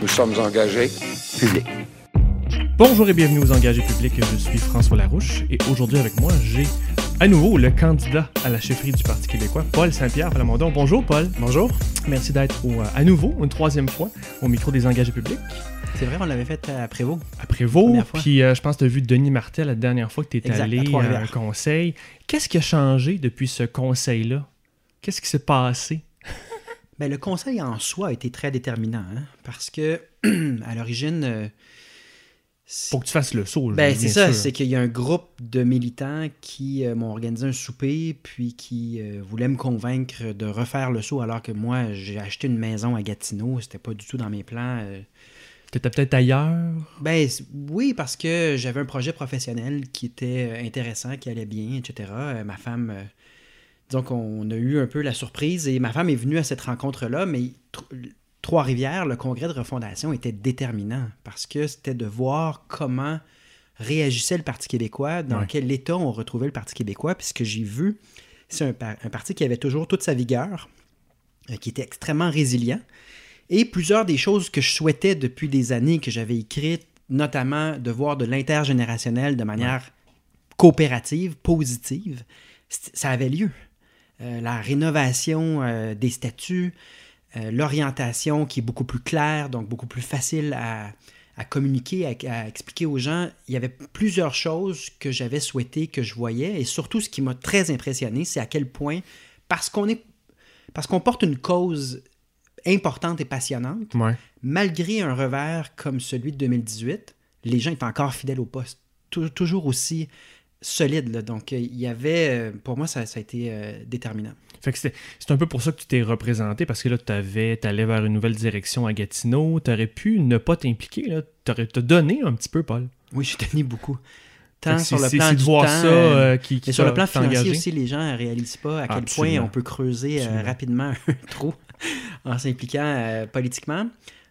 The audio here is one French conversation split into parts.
Nous sommes engagés publics. Bonjour et bienvenue aux Engagés publics. Je suis François Larouche et aujourd'hui avec moi, j'ai à nouveau le candidat à la chefferie du Parti québécois, Paul Saint-Pierre Plamondon. Bonjour Paul. Bonjour. Merci d'être au- à nouveau, une troisième fois, au micro des Engagés publics. C'est vrai, on l'avait fait à Prévost. Après vous, Première fois. puis euh, je pense que tu as vu Denis Martel la dernière fois que tu étais Exact, à allé à un conseil. Qu'est-ce qui a changé depuis ce conseil-là? Qu'est-ce qui s'est passé? Ben, le conseil en soi a été très déterminant, hein, parce que à l'origine, euh, c'est- Faut que tu fasses le saut. ben, c'est ça, c'est qu'il y a un groupe de militants qui euh, m'ont organisé un souper, puis qui euh, voulaient me convaincre de refaire le saut, alors que moi, j'ai acheté une maison à Gatineau, c'était pas du tout dans mes plans. euh. T'étais peut-être ailleurs? Ben oui, parce que j'avais un projet professionnel qui était euh, intéressant, qui allait bien, etc. Euh, ma femme, disons qu'on a eu un peu la surprise et ma femme est venue à cette rencontre-là, mais Tr- Trois-Rivières, le congrès de refondation était déterminant parce que c'était de voir comment réagissait le Parti québécois, dans Ouais. quel état on retrouvait le Parti québécois, puis ce que j'ai vu, c'est un, par- un parti qui avait toujours toute sa vigueur, euh, qui était extrêmement résilient. Et plusieurs des choses que je souhaitais depuis des années, que j'avais écrites, notamment de voir de l'intergénérationnel de manière coopérative, positive, ça avait lieu. Euh, la rénovation euh, des statuts, euh, l'orientation qui est beaucoup plus claire, donc beaucoup plus facile à, à communiquer, à, à expliquer aux gens. Il y avait plusieurs choses que j'avais souhaité, que je voyais, et surtout ce qui m'a très impressionné, c'est à quel point, parce qu'on est, parce qu'on porte une cause importante et passionnante, Ouais. malgré un revers comme celui de 2018, les gens étaient encore fidèles au poste, Tou- toujours aussi solides. là. Donc, euh, il y avait, euh, pour moi, ça, ça a été euh, déterminant. Fait que c'est un peu pour ça que tu t'es représenté, parce que là, tu allais vers une nouvelle direction à Gatineau. Tu aurais pu ne pas t'impliquer. là. T'aurais te donné un petit peu, Paul. Oui, j'ai tenu beaucoup. Tant sur le plan du voir temps, ça euh, qui, qui mais sur le plan financier aussi, les gens ne réalisent pas à quel Absolument. point on peut creuser euh, rapidement un trou en s'impliquant politiquement.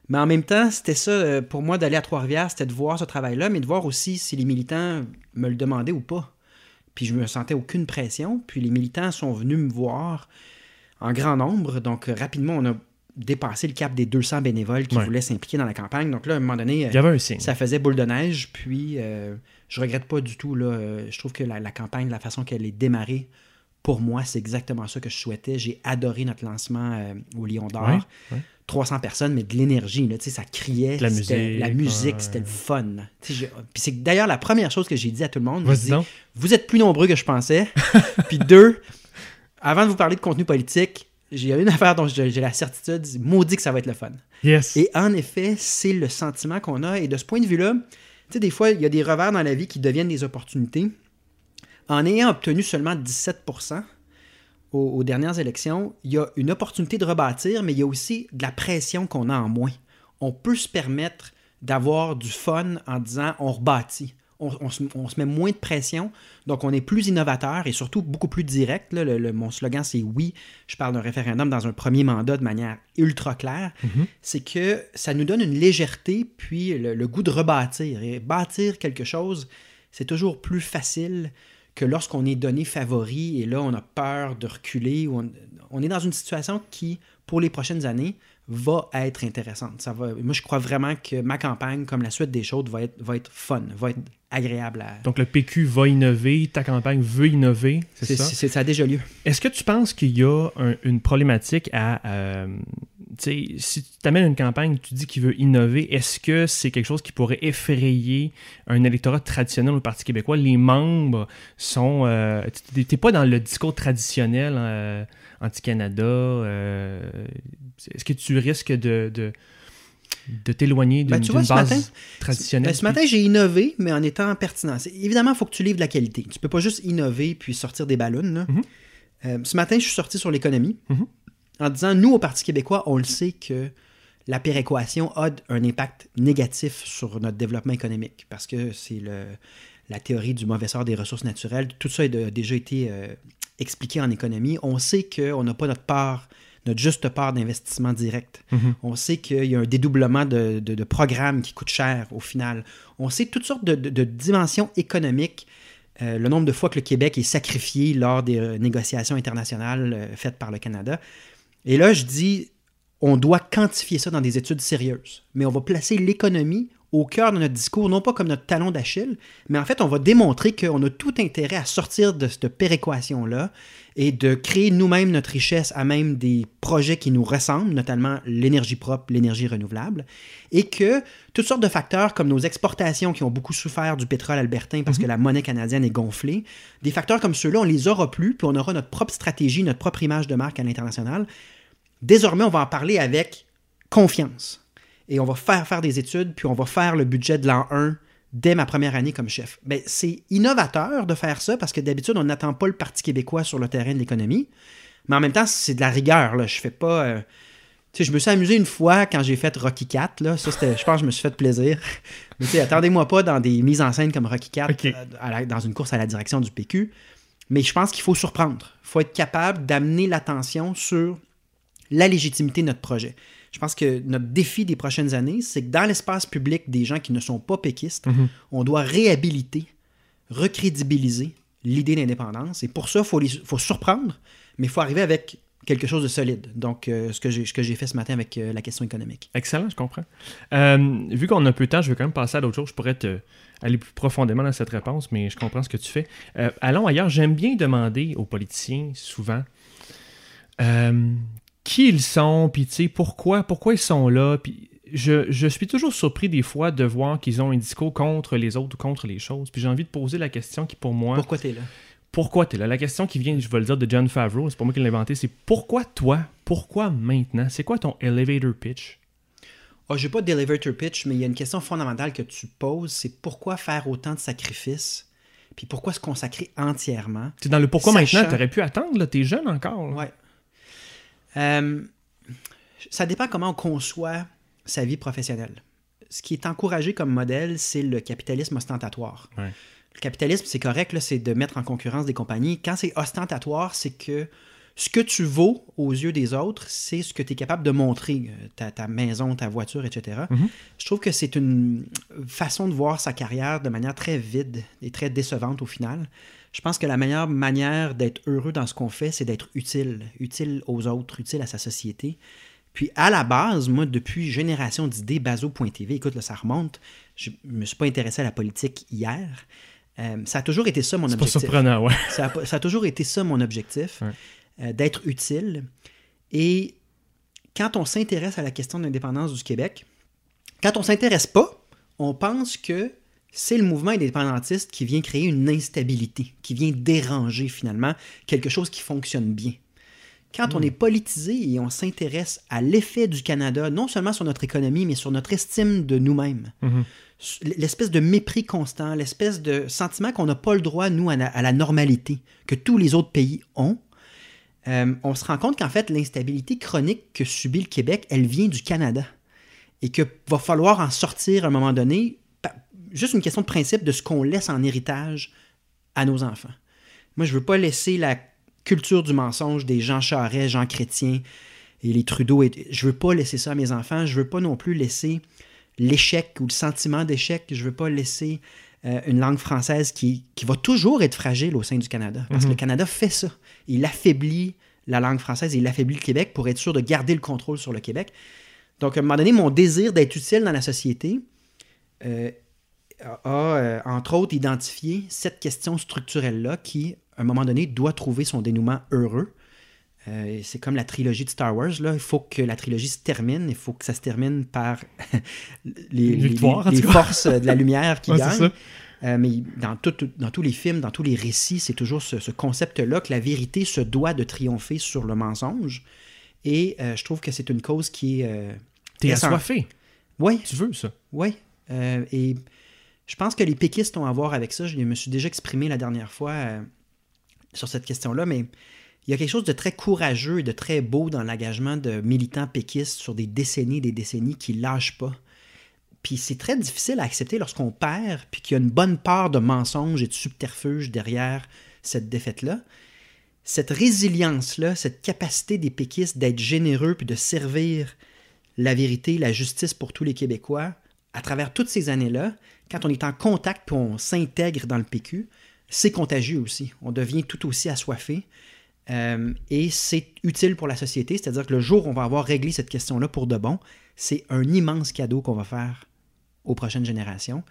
Mais en même temps, c'était ça, euh, pour moi, d'aller à Trois-Rivières, c'était de voir ce travail-là, mais de voir aussi si les militants me le demandaient ou pas. Puis je me sentais aucune pression. Puis les militants sont venus me voir en grand nombre. Donc euh, rapidement, on a dépassé le cap des 200 bénévoles qui Ouais. voulaient s'impliquer dans la campagne. Donc là, à un moment donné, euh, un ça faisait boule de neige, puis euh, je regrette pas du tout. Là, je trouve que la, la campagne, la façon qu'elle est démarrée, pour moi, c'est exactement ça que je souhaitais. J'ai adoré notre lancement euh, au Lion d'Or. Ouais, ouais. 300 personnes, mais de l'énergie. là, tu sais, Ça criait. La c'était- musique, La musique, ouais. c'était le fun. Puis c'est d'ailleurs la première chose que j'ai dit à tout le monde. dit, vous êtes plus nombreux que je pensais. Puis deux, avant de vous parler de contenu politique, j'ai une affaire dont j'ai j'ai la certitude, maudit que ça va être le fun. Yes. Et en effet, c'est le sentiment qu'on a. Et de ce point de vue-là, tu sais, des fois, il y a des revers dans la vie qui deviennent des opportunités. En ayant obtenu seulement 17 aux, aux dernières élections, il y a une opportunité de rebâtir, mais il y a aussi de la pression qu'on a en moins. On peut se permettre d'avoir du fun en disant on rebâtit. On, on se, on se met moins de pression, donc on est plus innovateur et surtout beaucoup plus direct. là. Le- le- mon slogan, c'est oui, je parle d'un référendum dans un premier mandat de manière ultra claire. C'est que ça nous donne une légèreté, puis le, le goût de rebâtir. Et bâtir quelque chose, c'est toujours plus facile que lorsqu'on est donné favori et là, on a peur de reculer. ou On, on est dans une situation qui, pour les prochaines années, va être intéressante. Ça va, moi, je crois vraiment que ma campagne, comme la suite des choses, va être, va être fun, va être agréable à. Donc, le PQ va innover, ta campagne veut innover, c'est ça? c'est- ça a déjà lieu. Est-ce que tu penses qu'il y a un- une problématique à. euh, si tu t'amènes une campagne, tu dis qu'il veut innover, est-ce que c'est quelque chose qui pourrait effrayer un électorat traditionnel au Parti québécois? Les membres sont. euh, tu n'es pas dans le discours traditionnel euh, anti-Canada. euh, est-ce que tu risques de. de de t'éloigner d'une Ben, d'une ce base matin- traditionnelle? Ben, ce matin, j'ai innové, mais en étant pertinent. Évidemment, il faut que tu livres de la qualité. Tu peux pas juste innover puis sortir des ballons. là. Mhm. Euh, ce matin, je suis sorti sur l'économie Mhm. En disant, nous, au Parti québécois, on le sait que la péréquation a un impact négatif sur notre développement économique parce que c'est le, la théorie du mauvais sort des ressources naturelles. Tout ça a déjà été euh, expliqué en économie. On sait qu'on n'a pas notre part, notre juste part d'investissement direct. Mhm. On sait qu'il y a un dédoublement de, de- de programmes qui coûtent cher au final. On sait toutes sortes de, dimensions économiques. Euh, le nombre de fois que le Québec est sacrifié lors des euh, négociations internationales euh, faites par le Canada. Et là, je dis, on doit quantifier ça dans des études sérieuses. Mais on va placer l'économie au cœur de notre discours, non pas comme notre talon d'Achille, mais en fait, on va démontrer qu'on a tout intérêt à sortir de cette péréquation-là et de créer nous-mêmes notre richesse à même des projets qui nous ressemblent, notamment l'énergie propre, l'énergie renouvelable, et que toutes sortes de facteurs comme nos exportations qui ont beaucoup souffert du pétrole albertain parce que la monnaie canadienne est gonflée, des facteurs comme ceux-là, on les aura plus, puis on aura notre propre stratégie, notre propre image de marque à l'international. Désormais, on va en parler avec confiance et on va faire faire des études, puis on va faire le budget de l'an 1 dès ma première année comme chef. Ben, c'est innovateur de faire ça parce que d'habitude, on n'attend pas le Parti québécois sur le terrain de l'économie. Mais en même temps, c'est de la rigueur. Là. Je fais pas. Euh, tu sais, je me suis amusé une fois quand j'ai fait Rocky 4. Là. Ça, je pense que je me suis fait plaisir. Mais tu sais, attendez-moi pas dans des mises en scène comme Rocky 4 euh, dans une course à la direction du PQ. Mais je pense qu'il faut surprendre. Il faut être capable d'amener l'attention sur la légitimité de notre projet. Je pense que notre défi des prochaines années, c'est que dans l'espace public des gens qui ne sont pas péquistes, mhm. on doit réhabiliter, recrédibiliser l'idée d'indépendance. Et pour ça, il faut, faut surprendre, mais il faut arriver avec quelque chose de solide. Donc, euh, ce que j'ai fait ce matin avec euh, la question économique. Excellent, je comprends. Euh, vu qu'on a peu de temps, je vais quand même passer à d'autres choses. Je pourrais te, aller plus profondément dans cette réponse, mais je comprends ce que tu fais. allons ailleurs. J'aime bien demander aux politiciens, souvent, qui ils sont, puis tu sais, pourquoi, pourquoi ils sont là. Puis je, je, suis toujours surpris des fois de voir qu'ils ont un discours contre les autres ou contre les choses. Puis j'ai envie de poser la question qui, pour moi. Pourquoi tu es là? Pourquoi tu es là? La question qui vient, je vais le dire, de John Favreau, c'est pas moi qui l'ai inventé, c'est pourquoi toi Pourquoi maintenant? C'est quoi ton elevator pitch? Oh, j'ai pas d'elevator pitch, mais il y a une question fondamentale que tu poses c'est pourquoi faire autant de sacrifices puis pourquoi se consacrer entièrement? C'est dans le pourquoi maintenant, tu aurais pu attendre, tu es jeune encore. Ouais. Euh, ça dépend comment on conçoit sa vie professionnelle. Ce qui est encouragé comme modèle, c'est le capitalisme ostentatoire. Le capitalisme, c'est correct, c'est de mettre en concurrence des compagnies. Quand c'est ostentatoire, c'est que ce que tu vaux aux yeux des autres, c'est ce que tu es capable de montrer, euh, ta, maison, ta voiture, etc. Mm-hmm. Je trouve que c'est une façon de voir sa carrière de manière très vide et très décevante au final je pense que la meilleure manière d'être heureux dans ce qu'on fait, c'est d'être utile, utile aux autres, utile à sa société. Puis à la base, moi, depuis Génération d'idées, Bazo.tv, écoute, là, ça remonte, je me suis pas intéressé à la politique hier. Euh, ça a toujours été ça mon objectif. C'est pas surprenant, ouais. ça, a, toujours été ça mon objectif, euh, d'être utile. Et quand on s'intéresse à la question de l'indépendance du Québec, quand on s'intéresse pas, on pense que c'est le mouvement indépendantiste qui vient créer une instabilité, qui vient déranger finalement quelque chose qui fonctionne bien. Quand on hmm. est politisé et on s'intéresse à l'effet du Canada, non seulement sur notre économie, mais sur notre estime de nous-mêmes, mhm. l'espèce de mépris constant, l'espèce de sentiment qu'on n'a pas le droit, nous, à la, normalité, que tous les autres pays ont, euh, on se rend compte qu'en fait, l'instabilité chronique que subit le Québec, elle vient du Canada. Et qu'il va falloir en sortir à un moment donné juste une question de principe de ce qu'on laisse en héritage à nos enfants. Moi, je veux pas laisser la culture du mensonge des Jean Charest, Jean Chrétien et les Trudeau. Et, je veux pas laisser ça à mes enfants. Je veux pas non plus laisser l'échec ou le sentiment d'échec. Je veux pas laisser euh, une langue française qui, qui, va toujours être fragile au sein du Canada. Parce que le mhm. Canada fait ça. Il affaiblit la langue française et il affaiblit le Québec pour être sûr de garder le contrôle sur le Québec. Donc, à un moment donné, mon désir d'être utile dans la société euh, a, euh, entre autres, identifié cette question structurelle-là qui, à un moment donné, doit trouver son dénouement heureux. Euh, c'est comme la trilogie de Star Ward. Là. Il faut que la trilogie se termine. Il faut que ça se termine par les, forces de la lumière qui gagnent. Euh, mais dans, dans tous les films, dans tous les récits, c'est toujours ce, concept-là que la vérité se doit de triompher sur le mensonge. Et je trouve que c'est une cause qui est. T'es assoiffé. Oui. Tu veux ça. Oui. et je pense que les péquistes ont à voir avec ça. Je me suis déjà exprimé la dernière fois euh, sur cette question-là, mais il y a quelque chose de très courageux et de très beau dans l'engagement de militants péquistes sur des décennies et des décennies qui lâchent pas. Puis c'est très difficile à accepter lorsqu'on perd, puis qu'il y a une bonne part de mensonges et de subterfuges derrière cette défaite-là. Cette résilience-là, cette capacité des péquistes d'être généreux puis de servir la vérité, la justice pour tous les Québécois, à travers toutes ces années-là, quand on est en contact et on s'intègre dans le PQ, c'est contagieux aussi. On devient tout aussi assoiffé. Euh, et c'est utile pour la société, c'est-à-dire que le jour où on va avoir réglé cette question-là pour de bon, c'est un immense cadeau qu'on va faire aux prochaines générations.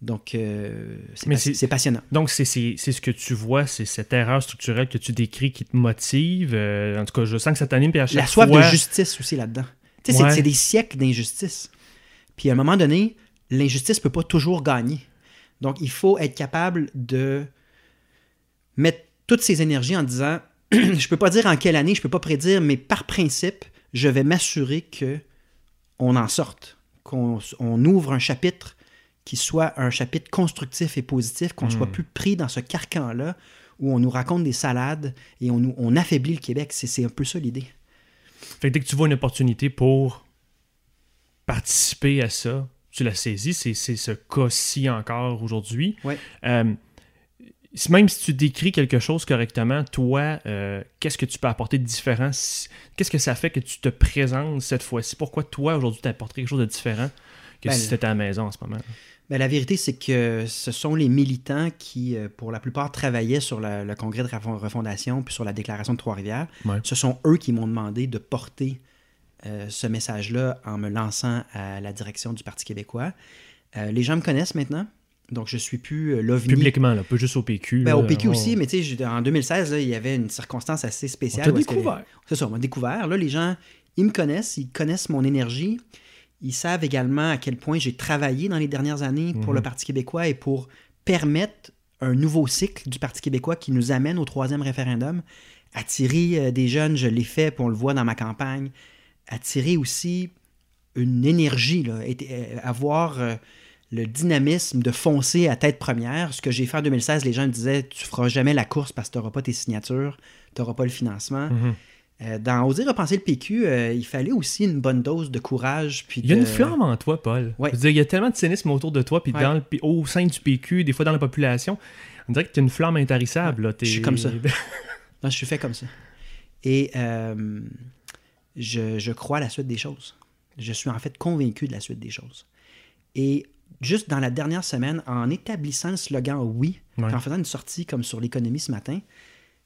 Donc, euh, c'est pas- passionnant. Donc, c'est c'est- c'est ce que tu vois, c'est cette erreur structurelle que tu décris qui te motive. Euh, en tout cas, je sens que ça t'anime. Puis à chaque La soif fois, de justice aussi là-dedans. Tu sais, Ouais. c'est des siècles d'injustice. Puis à un moment donné, l'injustice peut pas toujours gagner. Donc il faut être capable de mettre toutes ses énergies en disant je peux pas dire en quelle année, je peux pas prédire, mais par principe, je vais m'assurer que on en sorte, qu'on on ouvre un chapitre qui soit un chapitre constructif et positif, qu'on Mm. soit plus pris dans ce carcan-là où on nous raconte des salades et on, nous, on affaiblit le Québec. C'est c'est un peu ça l'idée. Fait que dès que tu vois une opportunité pour participer à ça, tu la saisis. C'est ce cas-ci encore aujourd'hui. Ouais. Euh, même si tu décris quelque chose correctement, toi, euh, qu'est-ce que tu peux apporter de différent? Qu'est-ce que ça fait que tu te présentes cette fois-ci? Pourquoi toi, aujourd'hui, tu apporterais quelque chose de différent que Ben, si étais à la maison en ce moment? Ben, la vérité, c'est que ce sont les militants qui, euh, pour la plupart, travaillaient sur le congrès de refon- refondation puis sur la déclaration de Trois-Rivières. Ouais. Ce sont eux qui m'ont demandé de porter euh, ce message-là en me lançant à la direction du Parti québécois. Euh, les gens me connaissent maintenant, donc je suis plus euh, l'ovni. Publiquement, là, pas juste au PQ. Ben, au PQ on- aussi, mais tu sais, en 2016, là, il y avait une circonstance assez On spéciale. t'a est-ce que- découvert. c'est ça, on m'a découvert. Là, les gens, ils me connaissent, ils connaissent mon énergie. Ils savent également à quel point j'ai travaillé dans les dernières années pour Mhm. le Parti québécois et pour permettre un nouveau cycle du Parti québécois qui nous amène au troisième référendum. Attirer des jeunes, je l'ai fait, puis on le voit dans ma campagne. Attirer aussi une énergie, là, et- euh, avoir euh, le dynamisme de foncer à tête première. Ce que j'ai fait en 2016, les gens me disaient Tu feras jamais la course parce que tu n'auras pas tes signatures, tu n'auras pas le financement. Mhm. Euh, dans Oser repenser le PQ, il fallait aussi une bonne dose de courage. Puis Il y a de- une flamme en toi, Paul. Ouais. Je veux dire, il y a tellement de cynisme autour de toi, puis Ouais. dans le au sein du PQ, des fois dans la population. On dirait que tu as une flamme intarissable. là. Je suis comme ça. Non, je suis fait comme ça. Et euh, je, je crois à la suite des choses. Je suis en fait convaincu de la suite des choses. Et juste dans la dernière semaine, en établissant le slogan oui, Ouais. en faisant une sortie comme sur l'économie ce matin,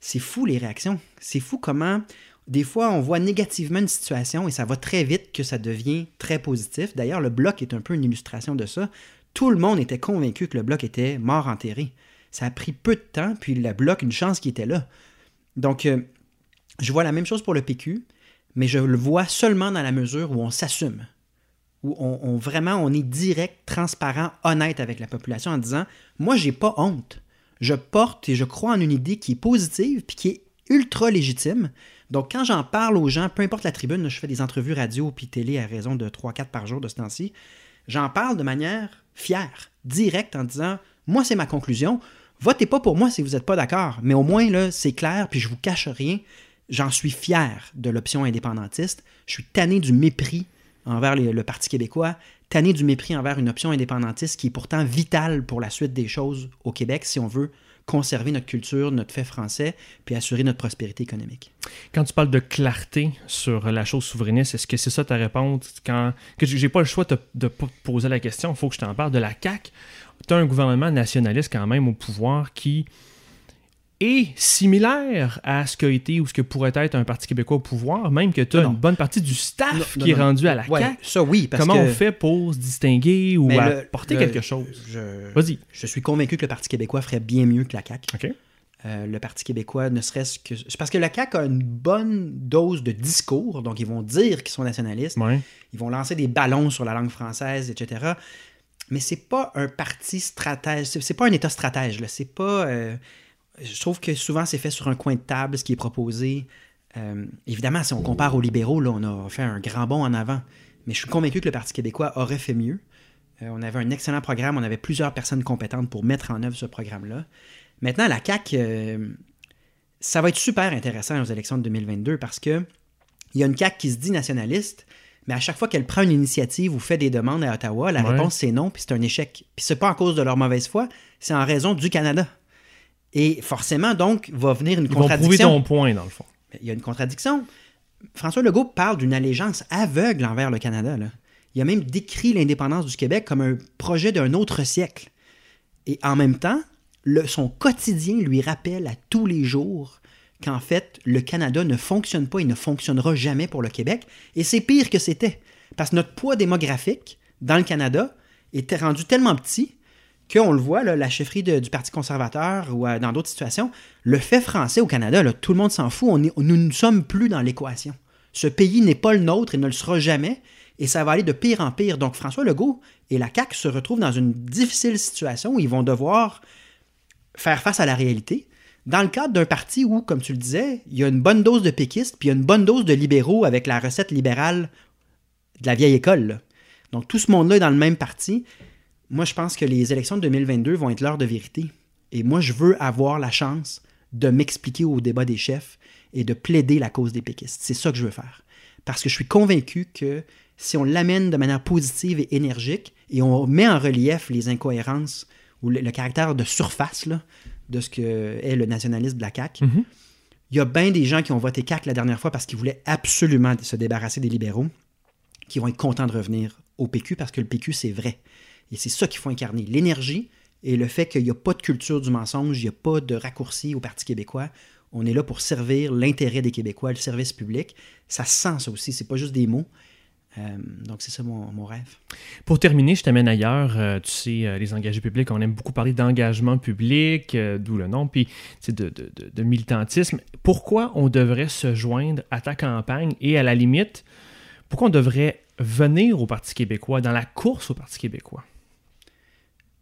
c'est fou les réactions. C'est fou comment des fois on voit négativement une situation et ça va très vite que ça devient très positif. D'ailleurs, le bloc est un peu une illustration de ça. Tout le monde était convaincu que le bloc était mort enterré. Ça a pris peu de temps, puis le bloc, une chance qu'il était là. Donc, euh, je vois la même chose pour le PQ, mais je le vois seulement dans la mesure où on s'assume, où on, vraiment on est direct, transparent, honnête avec la population en disant moi j'ai pas honte, je porte et je crois en une idée qui est positive puis qui est ultra légitime. Donc quand j'en parle aux gens, peu importe la tribune, je fais des entrevues radio puis télé à raison de 3-4 par jour de ce temps-ci, j'en parle de manière fière, directe en disant moi c'est ma conclusion. Votez pas pour moi si vous n'êtes pas d'accord, mais au moins là c'est clair puis je vous cache rien. J'en suis fier de l'option indépendantiste. Je suis tanné du mépris envers le Parti québécois, tanné du mépris envers une option indépendantiste qui est pourtant vitale pour la suite des choses au Québec si on veut conserver notre culture, notre fait français, puis assurer notre prospérité économique. Quand tu parles de clarté sur la chose souverainiste, est-ce que c'est ça ta réponse? Quand que j'ai pas le choix de, de poser la question, il faut que je t'en parle de la CAC. Tu as un gouvernement nationaliste quand même au pouvoir qui est similaire à ce qu'a été ou ce que pourrait être un Parti québécois au pouvoir, même que tu as Non, une bonne partie du staff Non, non, qui est rendu à la Ouais, CAC. ça oui, parce Comment que... on fait pour se distinguer ou Mais à le- porter le- quelque chose? Je, Vas-y. je suis convaincu que le Parti québécois ferait bien mieux que la CAQ. OK. Euh, le Parti québécois, ne serait-ce que... C'est parce que la CAQ a une bonne dose de discours, donc ils vont dire qu'ils sont nationalistes, Ouais. ils vont lancer des ballons sur la langue française, etc. Mais c'est pas un parti stratège, c'est c'est pas un État stratège, là. C'est pas... euh, je trouve que souvent c'est fait sur un coin de table, ce qui est proposé. Euh, évidemment, si on compare aux libéraux, là, on a fait un grand bond en avant. Mais je suis convaincu que le Parti québécois aurait fait mieux. Euh, on avait un excellent programme, on avait plusieurs personnes compétentes pour mettre en œuvre ce programme-là. Maintenant, la CAQ, euh, ça va être super intéressant aux élections de 2022 parce que il y a une CAQ qui se dit nationaliste, mais à chaque fois qu'elle prend une initiative ou fait des demandes à Ottawa, la Ouais. réponse c'est non, puis c'est un échec. Puis c'est pas en cause de leur mauvaise foi, c'est en raison du Canada. Et forcément, donc, va venir une Ils vont prouver contradiction. ton point, dans le fond. Il y a une contradiction. François Legault parle d'une allégeance aveugle envers le Canada. là. Il a même décrit l'indépendance du Québec comme un projet d'un autre siècle. Et en même temps, le- son quotidien lui rappelle à tous les jours qu'en fait, le Canada ne fonctionne pas et ne fonctionnera jamais pour le Québec. Et c'est pire que c'était. Parce que notre poids démographique dans le Canada était rendu tellement petit qu'on le voit, la chefferie du Parti conservateur ou euh, dans d'autres situations, le fait français au Canada, tout le monde s'en fout, on est- nous ne sommes plus dans l'équation. Ce pays n'est pas le nôtre et ne le sera jamais, et ça va aller de pire en pire. Donc François Legault et la CAQ se retrouvent dans une difficile situation où ils vont devoir faire face à la réalité. Dans le cadre d'un parti où, comme tu le disais, il y a une bonne dose de péquistes, puis y a une bonne dose de libéraux avec la recette libérale de la vieille école. Donc tout ce monde-là est dans le même parti. Moi, je pense que les élections de 2022 vont être l'heure de vérité. Et moi, je veux avoir la chance de m'expliquer au débat des chefs et de plaider la cause des péquistes. C'est ça que je veux faire. Parce que je suis convaincu que si on l'amène de manière positive et énergique et on met en relief les incohérences ou le, le caractère de surface là, de ce que est le nationalisme de la CAQ, Mhm. il y a bien des gens qui ont voté CAQ la dernière fois parce qu'ils voulaient absolument se débarrasser des libéraux, qui vont être contents de revenir au PQ parce que le PQ, c'est vrai. Et c'est ça qu'il faut incarner. L'énergie et le fait qu'il n'y a pas de culture du mensonge, il n'y a pas de raccourci au Parti québécois. On est là pour servir l'intérêt des Québécois, le service public. Ça se sent, ça aussi. C'est pas juste des mots. Euh, donc, c'est ça mon, rêve. Pour terminer, je t'amène ailleurs. Euh, tu sais, euh, les engagés publics, on aime beaucoup parler d'engagement public, d'où le nom, puis de- de militantisme. Pourquoi on devrait se joindre à ta campagne et à la limite, pourquoi on devrait venir au Parti québécois, dans la course au Parti québécois?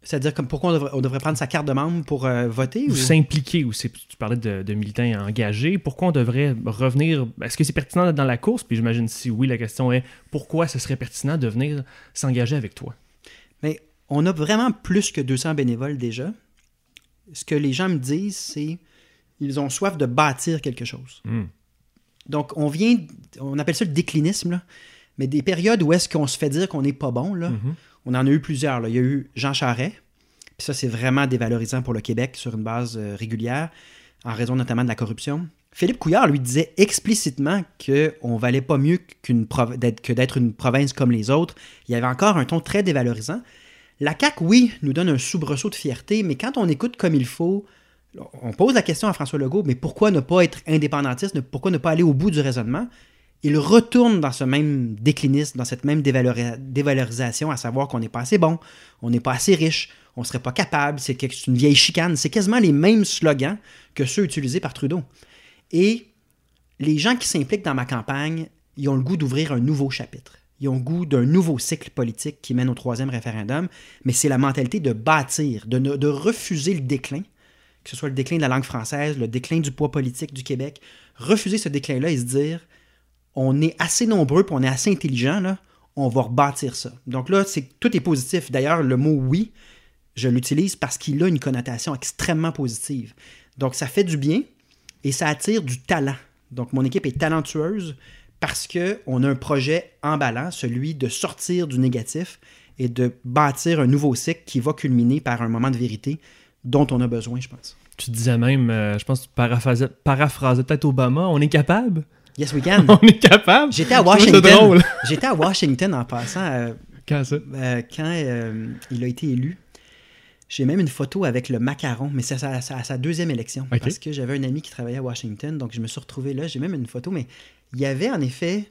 C'est-à-dire comme pourquoi on devrait, on devrait prendre sa carte de membre pour euh, voter? Ou ou- s'impliquer, ou c'est- tu parlais de, de militants engagés, pourquoi on devrait revenir, est-ce que c'est pertinent d'être dans la course? Puis j'imagine si oui, la question est pourquoi ce serait pertinent de venir s'engager avec toi? Mais on a vraiment plus que 200 bénévoles déjà. Ce que les gens me disent, c'est ils ont soif de bâtir quelque chose. Hmm. Donc, on vient, on appelle ça le déclinisme, là. mais des périodes où est-ce qu'on se fait dire qu'on n'est pas bon, là, Mhm. On en a eu plusieurs. Il y a eu Jean Charest, puis ça, c'est vraiment dévalorisant pour le Québec sur une base euh, régulière, en raison notamment de la corruption. Philippe Couillard, lui, disait explicitement qu'on valait pas mieux que d'être une province comme les autres. Il y avait encore un ton très dévalorisant. La CAQ, oui, nous donne un soubresaut de fierté, mais quand on écoute comme il faut, on pose la question à François Legault, mais pourquoi ne pas être indépendantiste, pourquoi ne pas aller au bout du raisonnement? Il retourne dans ce même déclinisme, dans cette même dévalori- dévalorisation, à savoir qu'on n'est pas assez bon, on n'est pas assez riche, on ne serait pas capable, c'est une vieille chicane. C'est quasiment les mêmes slogans que ceux utilisés par Trudeau. Et les gens qui s'impliquent dans ma campagne, ils ont le goût d'ouvrir un nouveau chapitre. Ils ont le goût d'un nouveau cycle politique qui mène au troisième référendum, mais c'est la mentalité de bâtir, de refuser le déclin, que ce soit le déclin de la langue française, le déclin du poids politique du Québec, refuser ce déclin-là et se dire on est assez nombreux on est assez intelligent, on va rebâtir ça. Donc là, c'est, tout est positif. D'ailleurs, le mot oui, je l'utilise parce qu'il a une connotation extrêmement positive. Donc ça fait du bien et ça attire du talent. Donc mon équipe est talentueuse parce qu'on a un projet emballant, celui de sortir du négatif et de bâtir un nouveau cycle qui va culminer par un moment de vérité dont on a besoin, je pense. Tu disais même, euh, je pense tu paraphrasais, paraphrasais peut-être Obama, on est capable? Yes, we can. On est capable? J'étais à Washington. J'étais à Washington en passant euh, Quand ça? euh, quand euh, il a été élu. J'ai même une photo avec le macaron, mais c'est à sa, à sa deuxième élection. Parce que j'avais un ami qui travaillait à Washington, donc je me suis retrouvé là. J'ai même une photo, mais il y avait en effet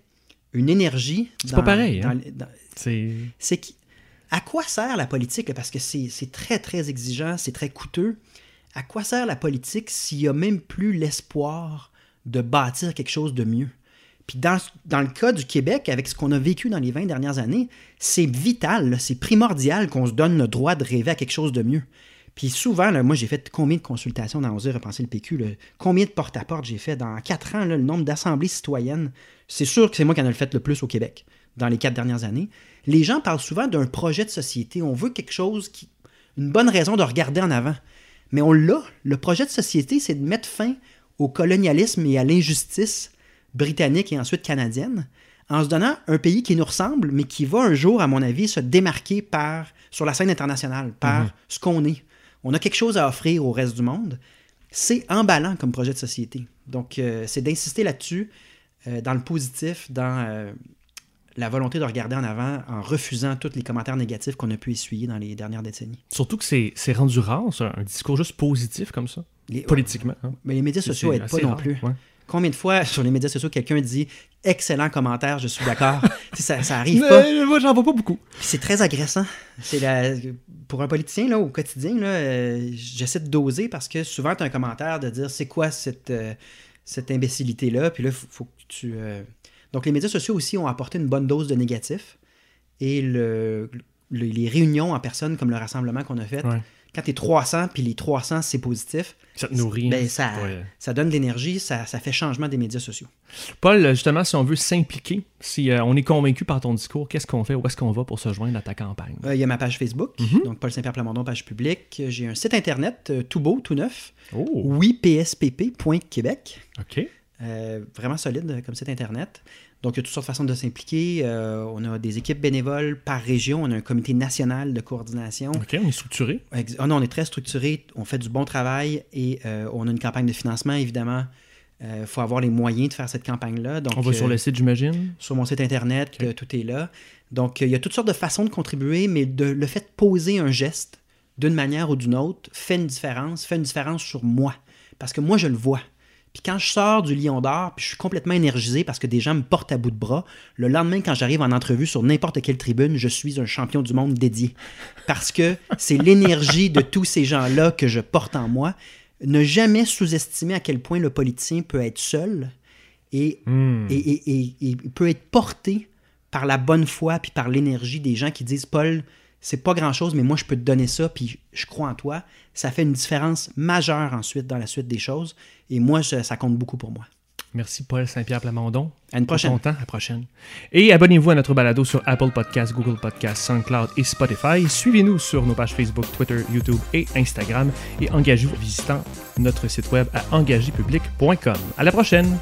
une énergie. C'est pas pareil, hein? C'est... qui- à quoi sert la politique? Parce que c'est c'est très, très exigeant, c'est très coûteux. À quoi sert la politique s'il n'y a même plus l'espoir de bâtir quelque chose de mieux Puis dans, le cas du Québec, avec ce qu'on a vécu dans les 20 dernières années, c'est vital, c'est primordial qu'on se donne le droit de rêver à quelque chose de mieux. Puis souvent, moi, j'ai fait combien de consultations dans Oser repenser le PQ? Combien de porte-à-porte j'ai fait dans quatre ans, le nombre d'assemblées citoyennes? C'est sûr que c'est moi qui en ai fait le plus au Québec dans les quatre dernières années. Les gens parlent souvent d'un projet de société. On veut quelque chose qui. une bonne raison de regarder en avant. Mais on l'a. Le projet de société, c'est de mettre fin au colonialisme et à l'injustice britannique et ensuite canadienne, en se donnant un pays qui nous ressemble, mais qui va un jour, à mon avis, se démarquer par, sur la scène internationale, par Mhm. ce qu'on est. On a quelque chose à offrir au reste du monde. C'est emballant comme projet de société. Donc, euh, c'est d'insister là-dessus, euh, dans le positif, dans euh, la volonté de regarder en avant en refusant tous les commentaires négatifs qu'on a pu essuyer dans les dernières décennies. Surtout que c'est rendu rare, ça, un discours juste positif comme ça, Les, politiquement. hein. mais les médias sociaux n'aident pas non plus. ouais. Combien de fois sur les médias sociaux quelqu'un dit excellent commentaire, je suis d'accord. Ça, ça arrive pas. Moi, j'en vois pas beaucoup. C'est très agressant. C'est la... Pour un politicien, là, au quotidien, là, euh, j'essaie de doser parce que souvent, tu as un commentaire de dire c'est quoi cette, euh, cette imbécilité-là. Puis là, faut, faut que tu. euh, Donc, les médias sociaux aussi ont apporté une bonne dose de négatif. Et le, le- les réunions en personne, comme le rassemblement qu'on a fait, Ouais. quand tu es 300, puis les 300, c'est positif, Ça te nourrit. ben, hein. ça, Ouais. ça donne de l'énergie, ça, ça fait changement des médias sociaux. Paul, justement, si on veut s'impliquer, si euh, on est convaincu par ton discours, qu'est-ce qu'on fait? Où est-ce qu'on va pour se joindre à ta campagne? Euh, Il y a ma page Facebook, Mhm. donc Paul Saint-Pierre Plamondon, page publique. J'ai un site internet euh, tout beau, tout neuf, Oh, oui.pspp.québec. OK. Euh, vraiment solide euh, comme site internet. Donc, il y a toutes sortes de façons de s'impliquer. Euh, on a des équipes bénévoles par région. On a un comité national de coordination. OK, on est structuré. Ah non, on est très structuré. On fait du bon travail et euh, on a une campagne de financement, évidemment. Il faut avoir les moyens de faire cette campagne-là. Donc, On va sur le site, j'imagine? sur mon site internet, tout est là. Donc, il y a toutes sortes de façons de contribuer, mais de, le fait de poser un geste d'une manière ou d'une autre fait une différence, fait une différence sur moi. Parce que moi, je le vois. Puis quand je sors du Lion d'Or, puis je suis complètement énergisé parce que des gens me portent à bout de bras, le lendemain, quand j'arrive en entrevue sur n'importe quelle tribune, je suis un champion du monde dédié. Parce que c'est l'énergie de tous ces gens-là que je porte en moi. Ne jamais sous-estimer à quel point le politicien peut être seul et Hmm. et, et- et- et peut être porté par la bonne foi puis par l'énergie des gens qui disent Paul, c'est pas grand chose, mais moi je peux te donner ça, puis je crois en toi. Ça fait une différence majeure ensuite dans la suite des choses. Et moi, ça, ça compte beaucoup pour moi. Merci, Paul Saint-Pierre Plamondon. À une prochaine. À la prochaine. Et abonnez-vous à notre balado sur Apple Podcasts, Google Podcasts, SoundCloud et Spotify. Suivez-nous sur nos pages Facebook, Twitter, YouTube et Instagram. Et engagez-vous en visitant notre site web à engagépublic.com. À la prochaine!